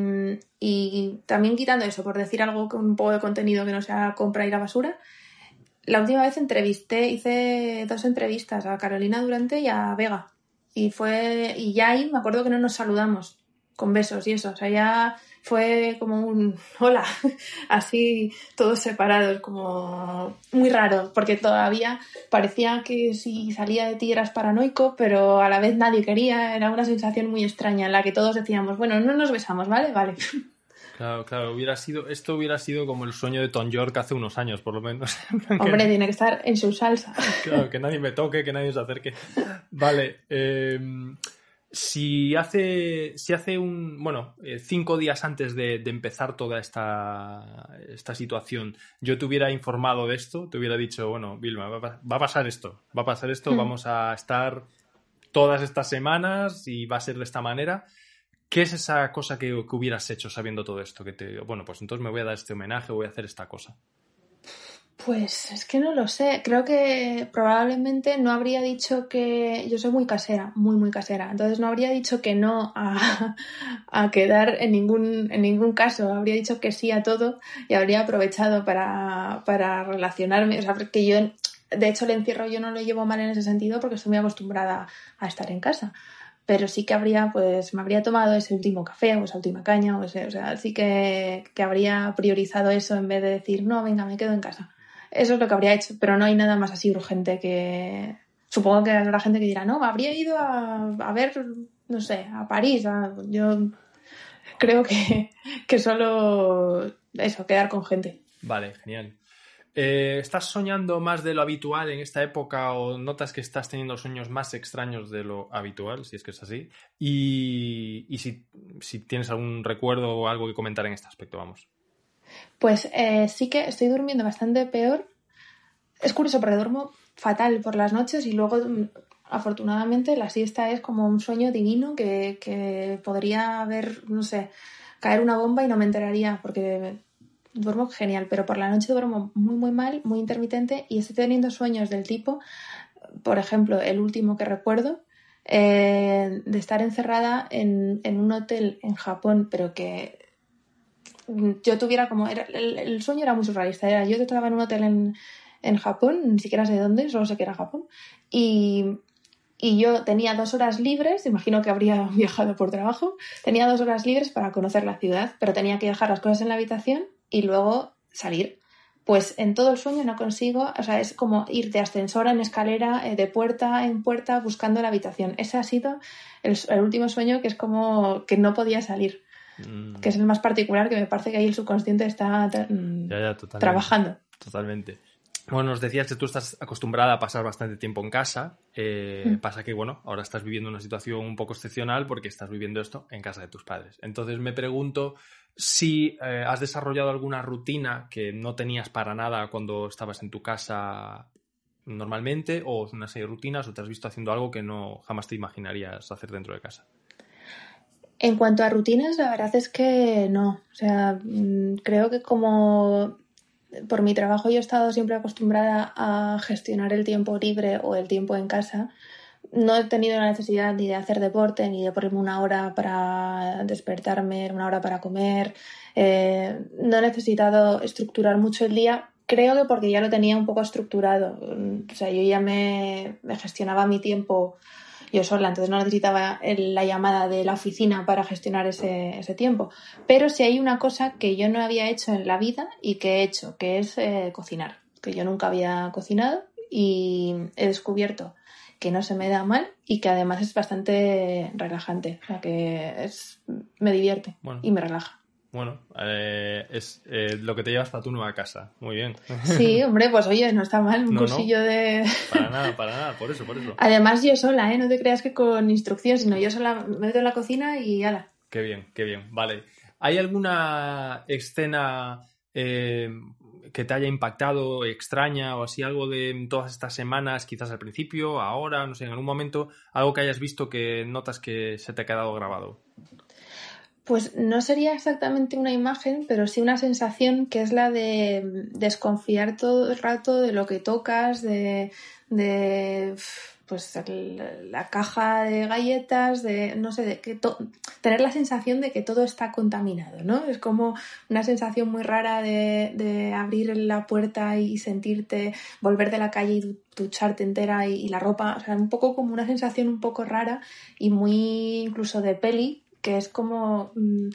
y también quitando eso, por decir algo con un poco de contenido que no sea compra y la basura. La última vez entrevisté, hice dos entrevistas a Carolina Durante y a Vega. Y fue, y ya ahí me acuerdo que no nos saludamos con besos y eso. O sea, ya fue como un hola, así todos separados, como muy raro, porque todavía parecía que si salía de ti eras paranoico, pero a la vez nadie quería, era una sensación muy extraña en la que todos decíamos, bueno, no nos besamos, ¿vale? Vale. Claro, claro, hubiera sido, esto hubiera sido como el sueño de Tom York hace unos años, por lo menos. Hombre, tiene que estar en su salsa. Claro, que nadie me toque, que nadie se acerque. Vale, eh, si hace, si hace un, bueno, eh, cinco días antes de, de, empezar toda esta, esta situación, yo te hubiera informado de esto, te hubiera dicho, bueno, Vilma, va, va a pasar esto, va a pasar esto, mm. vamos a estar todas estas semanas y va a ser de esta manera. ¿Qué es esa cosa que, que, hubieras hecho sabiendo todo esto? Que te, bueno, pues entonces me voy a dar este homenaje, voy a hacer esta cosa. Pues es que no lo sé. Creo que probablemente no habría dicho que. Yo soy muy casera, muy, muy casera. Entonces no habría dicho que no a, a quedar en ningún, en ningún caso. Habría dicho que sí a todo y habría aprovechado para, para relacionarme. O sea, porque yo, de hecho, el encierro yo no lo llevo mal en ese sentido porque estoy muy acostumbrada a estar en casa pero sí que habría, pues, me habría tomado ese último café o esa última caña, o, ese, o sea, sí que, que, habría priorizado eso en vez de decir, no, venga, me quedo en casa. Eso es lo que habría hecho, pero no hay nada más así urgente que... Supongo que habrá gente que dirá, no, habría ido a, a ver, no sé, a París. Yo creo que, que solo eso, quedar con gente. Vale, genial. Eh, ¿Estás soñando más de lo habitual en esta época o notas que estás teniendo sueños más extraños de lo habitual, si es que es así? Y, y si, si, tienes algún recuerdo o algo que comentar en este aspecto, vamos. Pues eh, sí que estoy durmiendo bastante peor. Es curioso porque duermo fatal por las noches y luego, afortunadamente, la siesta es como un sueño divino que, que podría haber, no sé, caer una bomba y no me enteraría porque duermo genial, pero por la noche duermo muy, muy mal, muy intermitente y estoy teniendo sueños del tipo, por ejemplo, el último que recuerdo, eh, de estar encerrada en, en, un hotel en Japón, pero que yo tuviera como. Era, el, sueño era muy surrealista. Era, yo estaba en un hotel en, en Japón, ni siquiera sé dónde, solo sé que era Japón, y, y yo tenía dos horas libres, imagino que habría viajado por trabajo, tenía dos horas libres para conocer la ciudad, pero tenía que dejar las cosas en la habitación y luego salir. Pues en todo el sueño no consigo, o sea, es como ir de ascensor en escalera, eh, de puerta en puerta, buscando la habitación. Ese ha sido el último sueño que es como que no podía salir mm. que es el más particular, que me parece que ahí el subconsciente está mm, ya, ya, totalmente, trabajando. Totalmente. Bueno, nos decías que tú estás acostumbrada a pasar bastante tiempo en casa. Eh, mm. Pasa que, bueno, ahora estás viviendo una situación un poco excepcional porque estás viviendo esto en casa de tus padres. Entonces me pregunto si eh, has desarrollado alguna rutina que no tenías para nada cuando estabas en tu casa normalmente, o una serie de rutinas, o te has visto haciendo algo que no jamás te imaginarías hacer dentro de casa. En cuanto a rutinas, la verdad es que no. O sea, mm, creo que como por mi trabajo yo he estado siempre acostumbrada a gestionar el tiempo libre o el tiempo en casa. No he tenido la necesidad ni de hacer deporte, ni de ponerme una hora para despertarme, una hora para comer. Eh, no he necesitado estructurar mucho el día, creo que porque ya lo tenía un poco estructurado. O sea, yo ya me, me gestionaba mi tiempo yo sola, entonces no necesitaba la llamada de la oficina para gestionar ese, ese, tiempo. Pero si hay una cosa que yo no había hecho en la vida y que he hecho, que es eh, cocinar, que yo nunca había cocinado y he descubierto que no se me da mal y que además es bastante relajante, o sea que es, me divierte bueno. y me relaja. Bueno, eh, es eh, lo que te llevas para tu nueva casa. Muy bien. Sí, hombre, pues oye, no está mal un No, cursillo no. de... Para nada, para nada, por eso, por eso. Además yo sola, ¿eh? No te creas que con instrucción, sino yo sola me meto en la cocina y ala. Qué bien, qué bien. Vale. ¿Hay alguna escena eh, que te haya impactado, extraña o así, algo de todas estas semanas, quizás al principio, ahora, no sé, en algún momento, algo que hayas visto que notas que se te ha quedado grabado? Pues no sería exactamente una imagen, pero sí una sensación que es la de desconfiar todo el rato de lo que tocas, de, de pues la caja de galletas, de no sé, de que tener la sensación de que todo está contaminado, ¿no? Es como una sensación muy rara de, de abrir la puerta y sentirte, volver de la calle y ducharte entera y, la ropa, o sea, un poco como una sensación un poco rara y muy incluso de peli, que es como... Mm,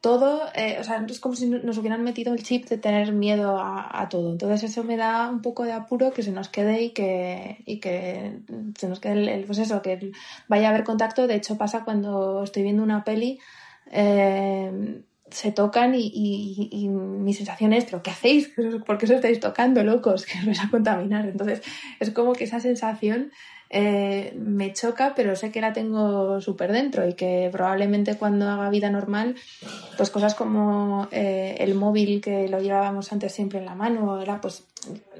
todo, eh, o sea, es como si nos hubieran metido el chip de tener miedo a, todo. Entonces eso me da un poco de apuro que se nos quede y que, y que se nos quede el, pues eso, que vaya a haber contacto. De hecho pasa cuando estoy viendo una peli, eh, se tocan y, y, mi sensación es, pero ¿qué hacéis? ¿Por qué os estáis tocando, locos? Que os vais a contaminar. Entonces es como que esa sensación eh, me choca, pero sé que la tengo súper dentro y que probablemente cuando haga vida normal, pues cosas como eh, el móvil que lo llevábamos antes siempre en la mano, era pues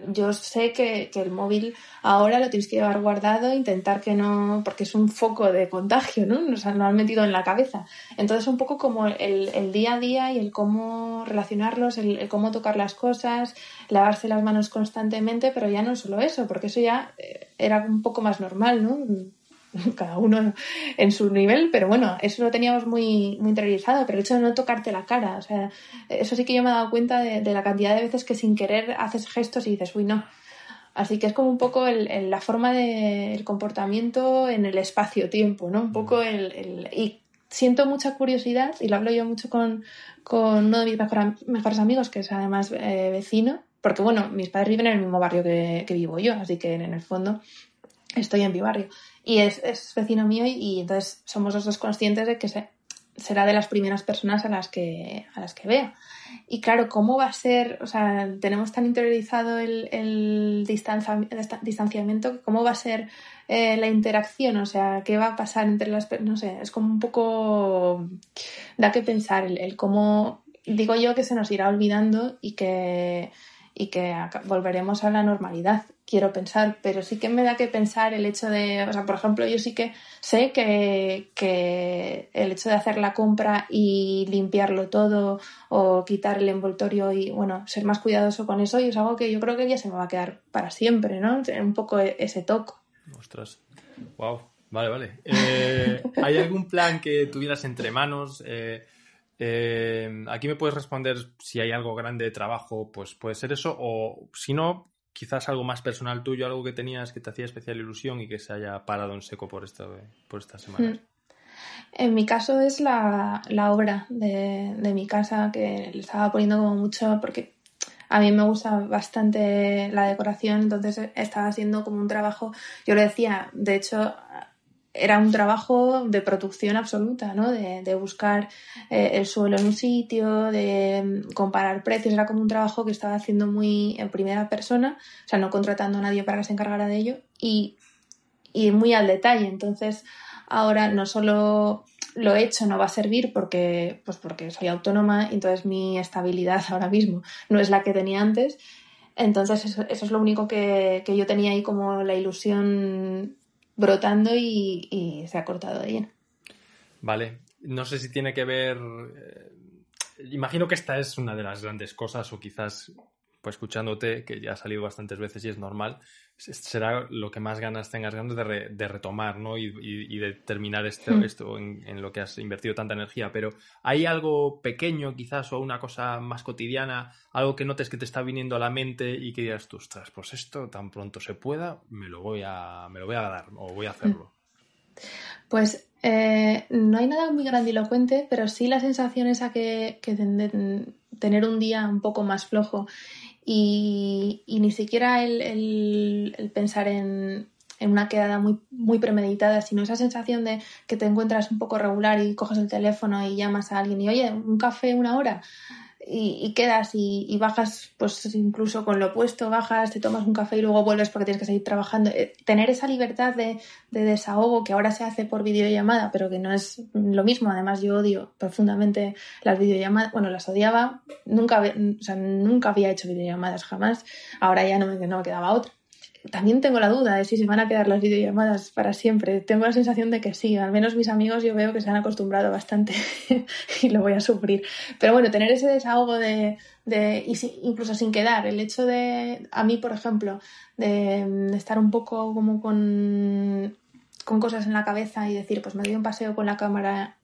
yo sé que, el móvil ahora lo tienes que llevar guardado, intentar que no, porque es un foco de contagio, ¿no? Nos lo han metido en la cabeza. Entonces, un poco como el, día a día y el cómo relacionarlos, el, cómo tocar las cosas, lavarse las manos constantemente, pero ya no solo eso, porque eso ya eh, era un poco más normal, ¿no? cada uno en su nivel, pero bueno, eso lo teníamos muy, muy interiorizado, pero el hecho de no tocarte la cara, o sea, eso sí que yo me he dado cuenta de, la cantidad de veces que sin querer haces gestos y dices, uy, no. Así que es como un poco el, la forma del comportamiento en el espacio-tiempo, ¿no? Un poco el, Y siento mucha curiosidad, y lo hablo yo mucho con, con uno de mis mejores amigos, que es además eh, vecino, porque bueno, mis padres viven en el mismo barrio que, que vivo yo, así que en el fondo estoy en mi barrio. Y es, es vecino mío y, entonces somos los dos conscientes de que será de las primeras personas a las que, a las que vea. Y claro, ¿cómo va a ser? O sea, tenemos tan interiorizado el, el distanciamiento, ¿cómo va a ser eh, la interacción? O sea, ¿qué va a pasar entre las? No sé, es como un poco... da que pensar el, el cómo... Digo yo que se nos irá olvidando y que y que volveremos a la normalidad, quiero pensar, pero sí que me da que pensar el hecho de, o sea, por ejemplo, yo sí que sé que, que el hecho de hacer la compra y limpiarlo todo o quitar el envoltorio y, bueno, ser más cuidadoso con eso, y es algo que yo creo que ya se me va a quedar para siempre, ¿no? Un poco e-, ese toco. Ostras, wow, vale, vale. Eh, ¿Hay algún plan que tuvieras entre manos? Eh, eh, aquí me puedes responder si hay algo grande de trabajo, pues puede ser eso, o si no, quizás algo más personal tuyo, algo que tenías que te hacía especial ilusión y que se haya parado en seco por, esta, por estas semanas. Hmm. En mi caso es la, obra de, de, mi casa que le estaba poniendo como mucho porque a mí me gusta bastante la decoración, entonces estaba haciendo como un trabajo, yo lo decía, de hecho era un trabajo de producción absoluta, ¿no? De, buscar eh, el suelo en un sitio, de mm, comparar precios. Era como un trabajo que estaba haciendo muy en primera persona, o sea, no contratando a nadie para que se encargara de ello y, muy al detalle. Entonces, ahora no solo lo he hecho no va a servir porque, pues porque soy autónoma y entonces mi estabilidad ahora mismo no es la que tenía antes. Entonces, eso, eso es lo único que, que yo tenía ahí como la ilusión brotando y, se ha cortado de lleno. Vale, no sé si tiene que ver... Eh, imagino que esta es una de las grandes cosas o quizás pues escuchándote, que ya ha salido bastantes veces y es normal, será lo que más ganas tengas ganas de, de retomar ¿no? y, de terminar este, hmm. esto en, lo que has invertido tanta energía. Pero ¿hay algo pequeño quizás o una cosa más cotidiana, algo que notes que te está viniendo a la mente y que digas tú, ostras, pues esto tan pronto se pueda, me lo voy a, me lo voy a dar o voy a hacerlo? Pues eh, no hay nada muy grandilocuente, pero sí la sensación esa que, que de tener un día un poco más flojo y, ni siquiera el, pensar en, una quedada muy, muy premeditada, sino esa sensación de que te encuentras un poco regular y coges el teléfono y llamas a alguien y oye, un café una hora. Y, y quedas y, y bajas, pues incluso con lo opuesto, bajas, te tomas un café y luego vuelves porque tienes que seguir trabajando. Eh, tener esa libertad de, de desahogo que ahora se hace por videollamada, pero que no es lo mismo. Además, yo odio profundamente las videollamadas. Bueno, las odiaba. Nunca, o sea, nunca había hecho videollamadas jamás. Ahora ya no me, no me quedaba otra. También tengo la duda de si se van a quedar las videollamadas para siempre. Tengo la sensación de que sí. Al menos mis amigos yo veo que se han acostumbrado bastante y lo voy a sufrir. Pero bueno, tener ese desahogo de, de y si- incluso sin quedar, el hecho de, a mí por ejemplo, de, estar un poco como con, con cosas en la cabeza y decir, pues me doy un paseo con la cámara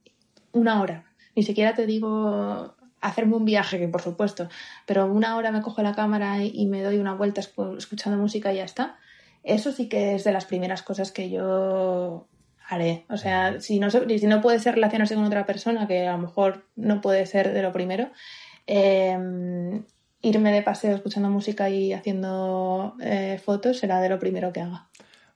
una hora. Ni siquiera te digo hacerme un viaje, que por supuesto, pero una hora me cojo la cámara y, me doy una vuelta escu- escuchando música y ya está. Eso sí que es de las primeras cosas que yo haré. O sea, si no, si no puede ser relacionarse con otra persona, que a lo mejor no puede ser de lo primero, eh, irme de paseo escuchando música y haciendo eh, fotos será de lo primero que haga.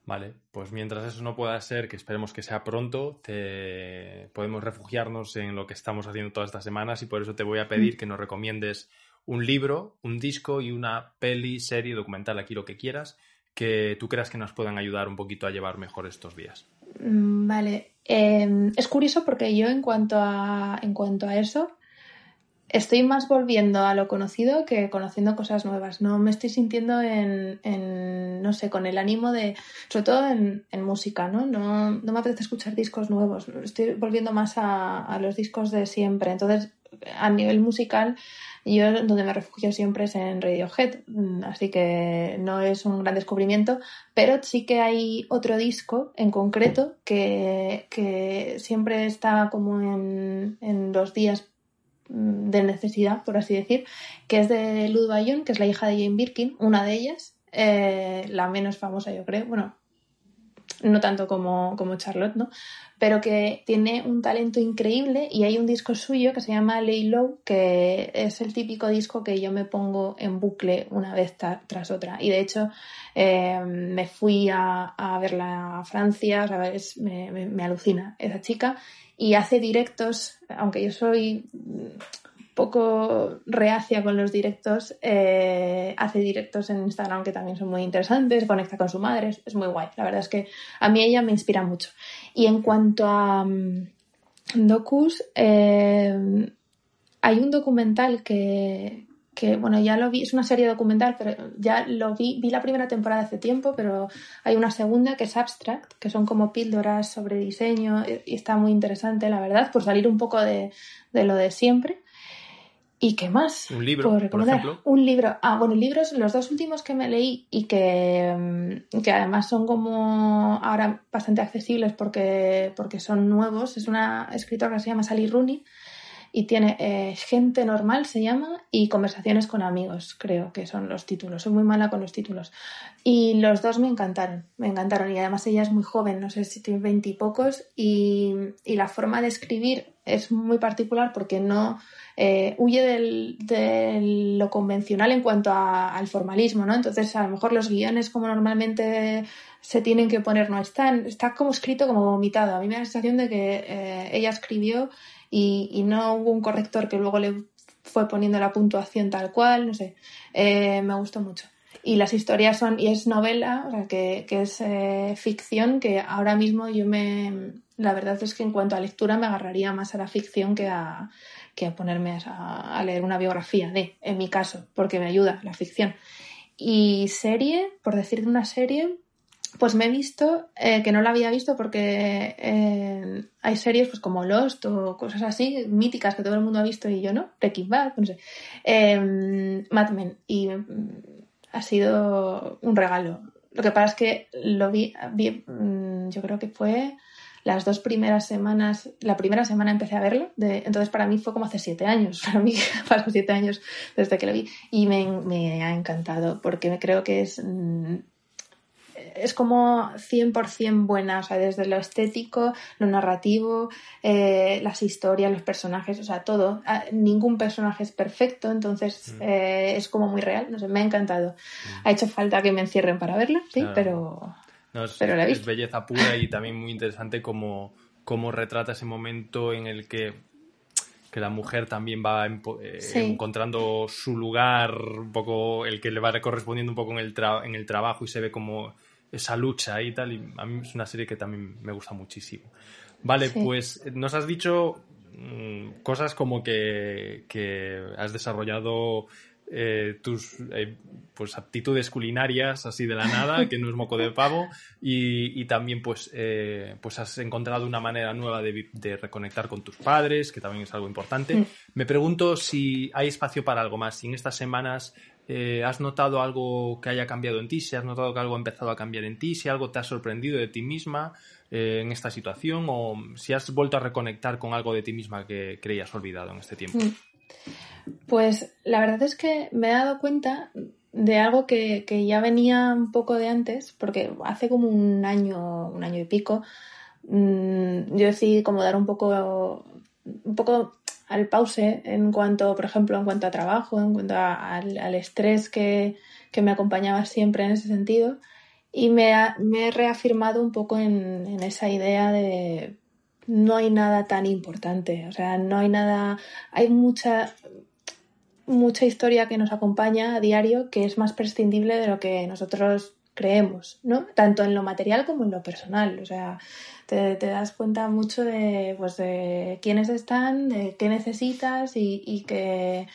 Vale, pues mientras eso no pueda ser, que esperemos que sea pronto, te... podemos refugiarnos en lo que estamos haciendo todas estas semanas y por eso te voy a pedir que nos recomiendes un libro, un disco y una peli, serie, documental, aquí lo que quieras, que tú creas que nos puedan ayudar un poquito a llevar mejor estos días. Mm, Vale, Eh, es curioso porque yo en cuanto a, en cuanto a eso estoy más volviendo a lo conocido que conociendo cosas nuevas. No me estoy sintiendo en, en, no sé, con el ánimo de, sobre todo en, música, ¿no? ¿no? No me apetece escuchar discos nuevos. Estoy volviendo más a, a los discos de siempre. Entonces, a nivel musical, yo donde me refugio siempre es en Radiohead, así que no es un gran descubrimiento, pero sí que hay otro disco en concreto que, que siempre está como en, en los días de necesidad, por así decir, que es de Lud Bayon, que es la hija de Jane Birkin, una de ellas, eh, la menos famosa yo creo, bueno, no tanto como, como Charlotte, ¿no? Pero que tiene un talento increíble y hay un disco suyo que se llama Lay Low, que es el típico disco que yo me pongo en bucle una vez tras otra. Y de hecho eh, me fui a, a verla a Francia, es- me- me alucina esa chica y hace directos, aunque yo soy poco reacia con los directos, eh, hace directos en Instagram que también son muy interesantes, conecta con su madre, es, es muy guay. La verdad es que a mí ella me inspira mucho. Y en cuanto a mm, docus, eh, hay un documental que, que, bueno, ya lo vi, es una serie documental, pero ya lo vi, vi la primera temporada hace tiempo, pero hay una segunda que es Abstract, que son como píldoras sobre diseño y, está muy interesante, la verdad, por salir un poco de, de lo de siempre. ¿Y qué más? Un libro, por recomendar? ejemplo. Un libro. Ah, bueno, libros, los dos últimos que me leí y que, mm, que además son como ahora bastante accesibles porque, porque son nuevos. Es una escritora que se llama Sally Rooney y tiene eh, Gente Normal, se llama, y Conversaciones con Amigos, creo que son los títulos. Soy muy mala con los títulos. Y los dos me encantaron, me encantaron. Y además ella es muy joven, no sé si tiene veintipocos, y, y la forma de escribir es muy particular porque no eh, huye de lo convencional en cuanto a- al formalismo, ¿no? Entonces, a lo mejor los guiones como normalmente se tienen que poner no están, está como escrito como vomitado. A mí me da la sensación de que eh, ella escribió y, y no hubo un corrector que luego le fue poniendo la puntuación tal cual, no sé. Eh, me gustó mucho. Y las historias son, y es novela, o sea, que, que es eh, ficción, que ahora mismo yo me. La verdad es que en cuanto a lectura me agarraría más a la ficción que a, que a ponerme a, a leer una biografía de, en mi caso, porque me ayuda la ficción. Y serie, por decir una serie, pues me he visto, eh, que no la había visto porque eh, hay series pues como Lost o cosas así, míticas que todo el mundo ha visto y yo no, Breaking Bad, no sé, eh, Mad Men, y mm, ha sido un regalo. Lo que pasa es que lo vi, vi, mm, yo creo que fue las dos primeras semanas, la primera semana empecé a verlo, de, entonces para mí fue como hace siete años, para mí pasan siete años desde que lo vi. Y me, ha encantado porque creo que es... mm, es como 100% buena, o sea, desde lo estético, lo narrativo, eh, las historias, los personajes, o sea, todo. Ah, Ningún personaje es perfecto, entonces Mm. eh, es como muy real, no sé, me ha encantado. Ha hecho falta que me encierren para verla, sí, pero... No, es, Pero la he es visto. belleza pura y también muy interesante cómo, cómo retrata ese momento en el que que la mujer también va eh, Sí. encontrando su lugar, un poco el que le va correspondiendo un poco en el, tra- en el trabajo y se ve como esa lucha y tal. Y a mí es una serie que también me gusta muchísimo. Vale, Sí. pues nos has dicho mm, cosas como que, que has desarrollado eh, tus eh, pues aptitudes culinarias así de la nada, que no es moco de pavo, y, y también pues, eh, pues has encontrado una manera nueva de, de reconectar con tus padres, que también es algo importante. Me pregunto si hay espacio para algo más, si en estas semanas eh, has notado algo que haya cambiado en ti, si has notado que algo ha empezado a cambiar en ti, si algo te ha sorprendido de ti misma eh, en esta situación, o si has vuelto a reconectar con algo de ti misma que creías olvidado en este tiempo. Mm. Pues la verdad es que me he dado cuenta de algo que, que ya venía un poco de antes, porque hace como un año, un año y pico, mm, yo decidí como dar un poco, un poco al pause en cuanto, por ejemplo, en cuanto a trabajo, en cuanto a- al, al estrés que, que me acompañaba siempre en ese sentido. Y me, ha- me he reafirmado un poco en, en esa idea de no hay nada tan importante, o sea, no hay nada, hay mucha, mucha historia que nos acompaña a diario que es más prescindible de lo que nosotros creemos, ¿no? Tanto en lo material como en lo personal, o sea, te, te das cuenta mucho de, pues, de quiénes están, de qué necesitas y, y que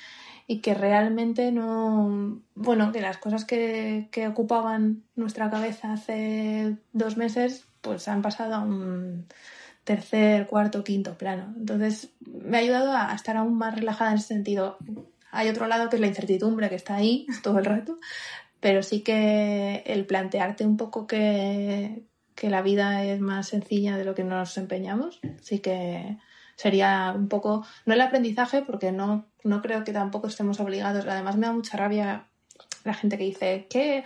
y que realmente no, bueno, que las cosas que, que ocupaban nuestra cabeza hace dos meses, pues han pasado a un tercer, cuarto, quinto plano. Entonces me ha ayudado a, estar aún más relajada en ese sentido. Hay otro lado que es la incertidumbre que está ahí todo el rato, pero sí que el plantearte un poco que, que la vida es más sencilla de lo que nos empeñamos, sí que sería un poco, no el aprendizaje, porque no, no creo que tampoco estemos obligados. Además me da mucha rabia la gente que dice que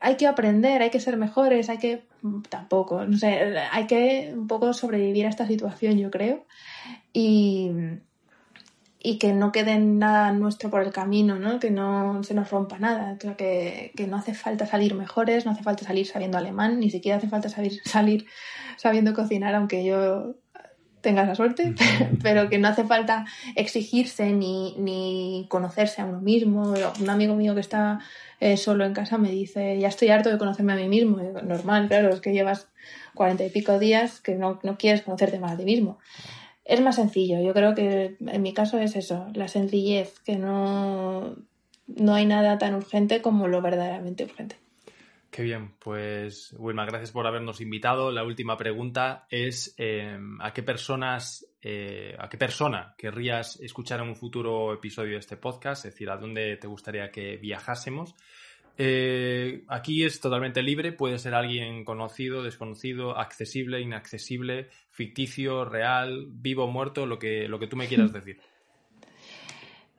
hay que aprender, hay que ser mejores, hay que... Tampoco, no sé, hay que un poco sobrevivir a esta situación, yo creo. Y, y que no quede nada nuestro por el camino, ¿no? que no se nos rompa nada, que, que no hace falta salir mejores, no hace falta salir sabiendo alemán, ni siquiera hace falta salir, salir sabiendo cocinar, aunque yo tenga esa suerte, pero que no hace falta exigirse ni, ni conocerse a uno mismo. Un amigo mío que está eh, solo en casa me dice, ya estoy harto de conocerme a mí mismo. Normal, claro, es que llevas cuarenta y pico días que no, no quieres conocerte más a ti mismo es más sencillo. Yo creo que en mi caso es eso, la sencillez, que no, no hay nada tan urgente como lo verdaderamente urgente. Qué bien, pues Wilma, gracias por habernos invitado. La última pregunta es eh, ¿a qué personas, eh, a qué persona querrías escuchar en un futuro episodio de este podcast? Es decir, ¿a dónde te gustaría que viajásemos? Eh, aquí es totalmente libre, puede ser alguien conocido, desconocido, accesible, inaccesible, ficticio, real, vivo, muerto, lo que, lo que tú me quieras decir.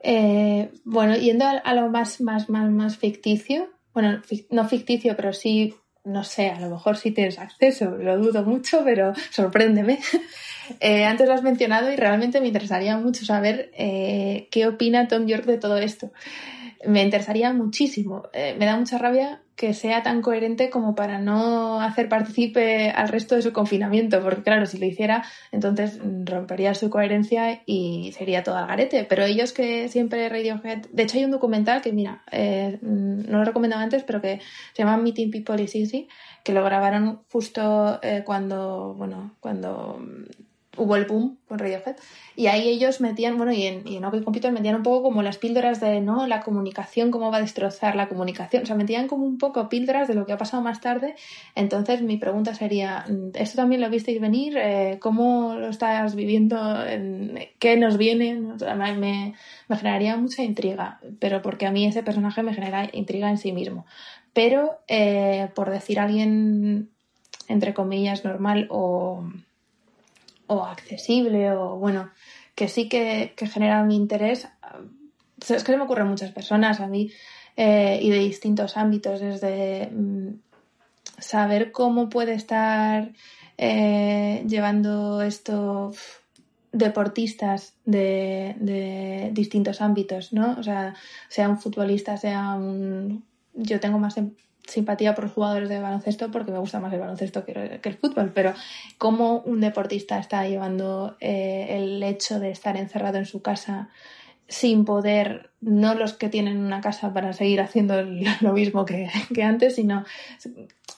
Eh, bueno, yendo a, a, lo más, más, más, más ficticio, bueno, fic, no ficticio, pero sí, no sé, a lo mejor sí tienes acceso, lo dudo mucho, pero sorpréndeme. Eh, antes lo has mencionado y realmente me interesaría mucho saber eh, qué opina Tom York de todo esto. Me interesaría muchísimo. Eh, me da mucha rabia que sea tan coherente como para no hacer partícipe al resto de su confinamiento, porque claro, si lo hiciera, entonces rompería su coherencia y sería todo al garete. Pero ellos que siempre Radiohead... De hecho hay un documental que, mira, eh, no lo recomendaba antes, pero que se llama Meeting People is Easy, que lo grabaron justo eh, cuando, bueno, cuando hubo el boom con Radiohead y ahí ellos metían, bueno, y en, y en OK Computer metían un poco como las píldoras de, ¿no? La comunicación, cómo va a destrozar la comunicación, o sea, metían como un poco píldoras de lo que ha pasado más tarde. Entonces, mi pregunta sería, ¿esto también lo visteis venir? Eh, ¿Cómo lo estás viviendo? ¿Qué nos viene? Me, me generaría mucha intriga, pero porque a mí ese personaje me genera intriga en sí mismo. Pero, eh, por decir alguien, entre comillas, normal o o accesible o bueno, que sí que, que genera mi interés. Es que se me ocurren muchas personas a mí eh, y de distintos ámbitos, desde mm, saber cómo puede estar eh, llevando esto deportistas de, de, distintos ámbitos, ¿no? O sea, sea un futbolista, sea un... Yo tengo más simpatía por los jugadores de baloncesto porque me gusta más el baloncesto que, el fútbol, pero cómo un deportista está llevando eh, el hecho de estar encerrado en su casa sin poder, no los que tienen una casa para seguir haciendo lo mismo que, antes, sino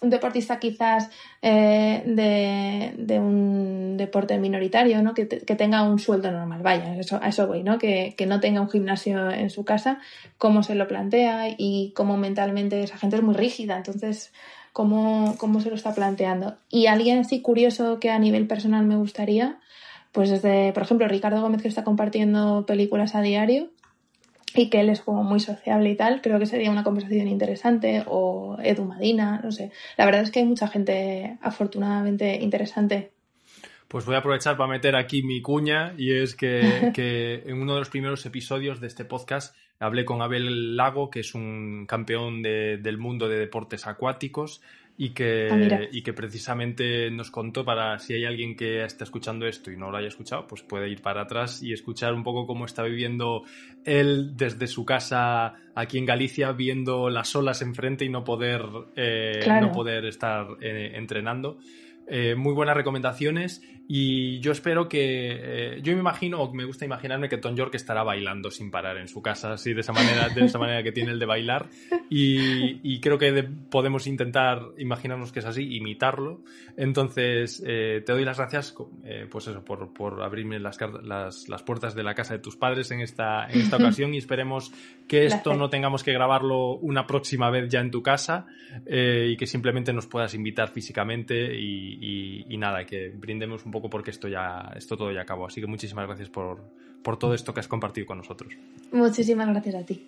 un deportista quizás eh, de, un deporte minoritario, ¿no? Que, tenga un sueldo normal, vaya, eso, a eso voy, ¿no? Que, no tenga un gimnasio en su casa, cómo se lo plantea y cómo mentalmente esa gente es muy rígida, entonces, cómo, cómo se lo está planteando. Y alguien así curioso que a nivel personal me gustaría pues desde, por ejemplo, Ricardo Gómez que está compartiendo películas a diario y que él es como muy sociable y tal, creo que sería una conversación interesante, o Edu Madina, no sé. La verdad es que hay mucha gente afortunadamente interesante. Pues voy a aprovechar para meter aquí mi cuña y es que, que en uno de los primeros episodios de este podcast hablé con Abel Lago, que es un campeón de, del mundo de deportes acuáticos y que, ah, y que precisamente nos contó para si hay alguien que está escuchando esto y no lo haya escuchado, pues puede ir para atrás y escuchar un poco cómo está viviendo él desde su casa aquí en Galicia, viendo las olas enfrente y no poder, eh, no poder estar eh, entrenando. Eh, muy buenas recomendaciones y yo espero que. Eh, yo me imagino, o me gusta imaginarme que Tom York estará bailando sin parar en su casa, así de esa manera, de esa manera que tiene el de bailar. Y, creo que podemos intentar imaginarnos que es así, imitarlo. Entonces, eh, te doy las gracias, pues eso, por, por abrirme las, las, las, puertas de la casa de tus padres en esta, en esta ocasión y esperemos que esto no tengamos que grabarlo una próxima vez ya en tu casa y que simplemente nos puedas invitar físicamente y, nada, que brindemos un poco porque esto ya, esto todo ya acabó. Así que muchísimas gracias por, por todo esto que has compartido con nosotros. Muchísimas gracias a ti.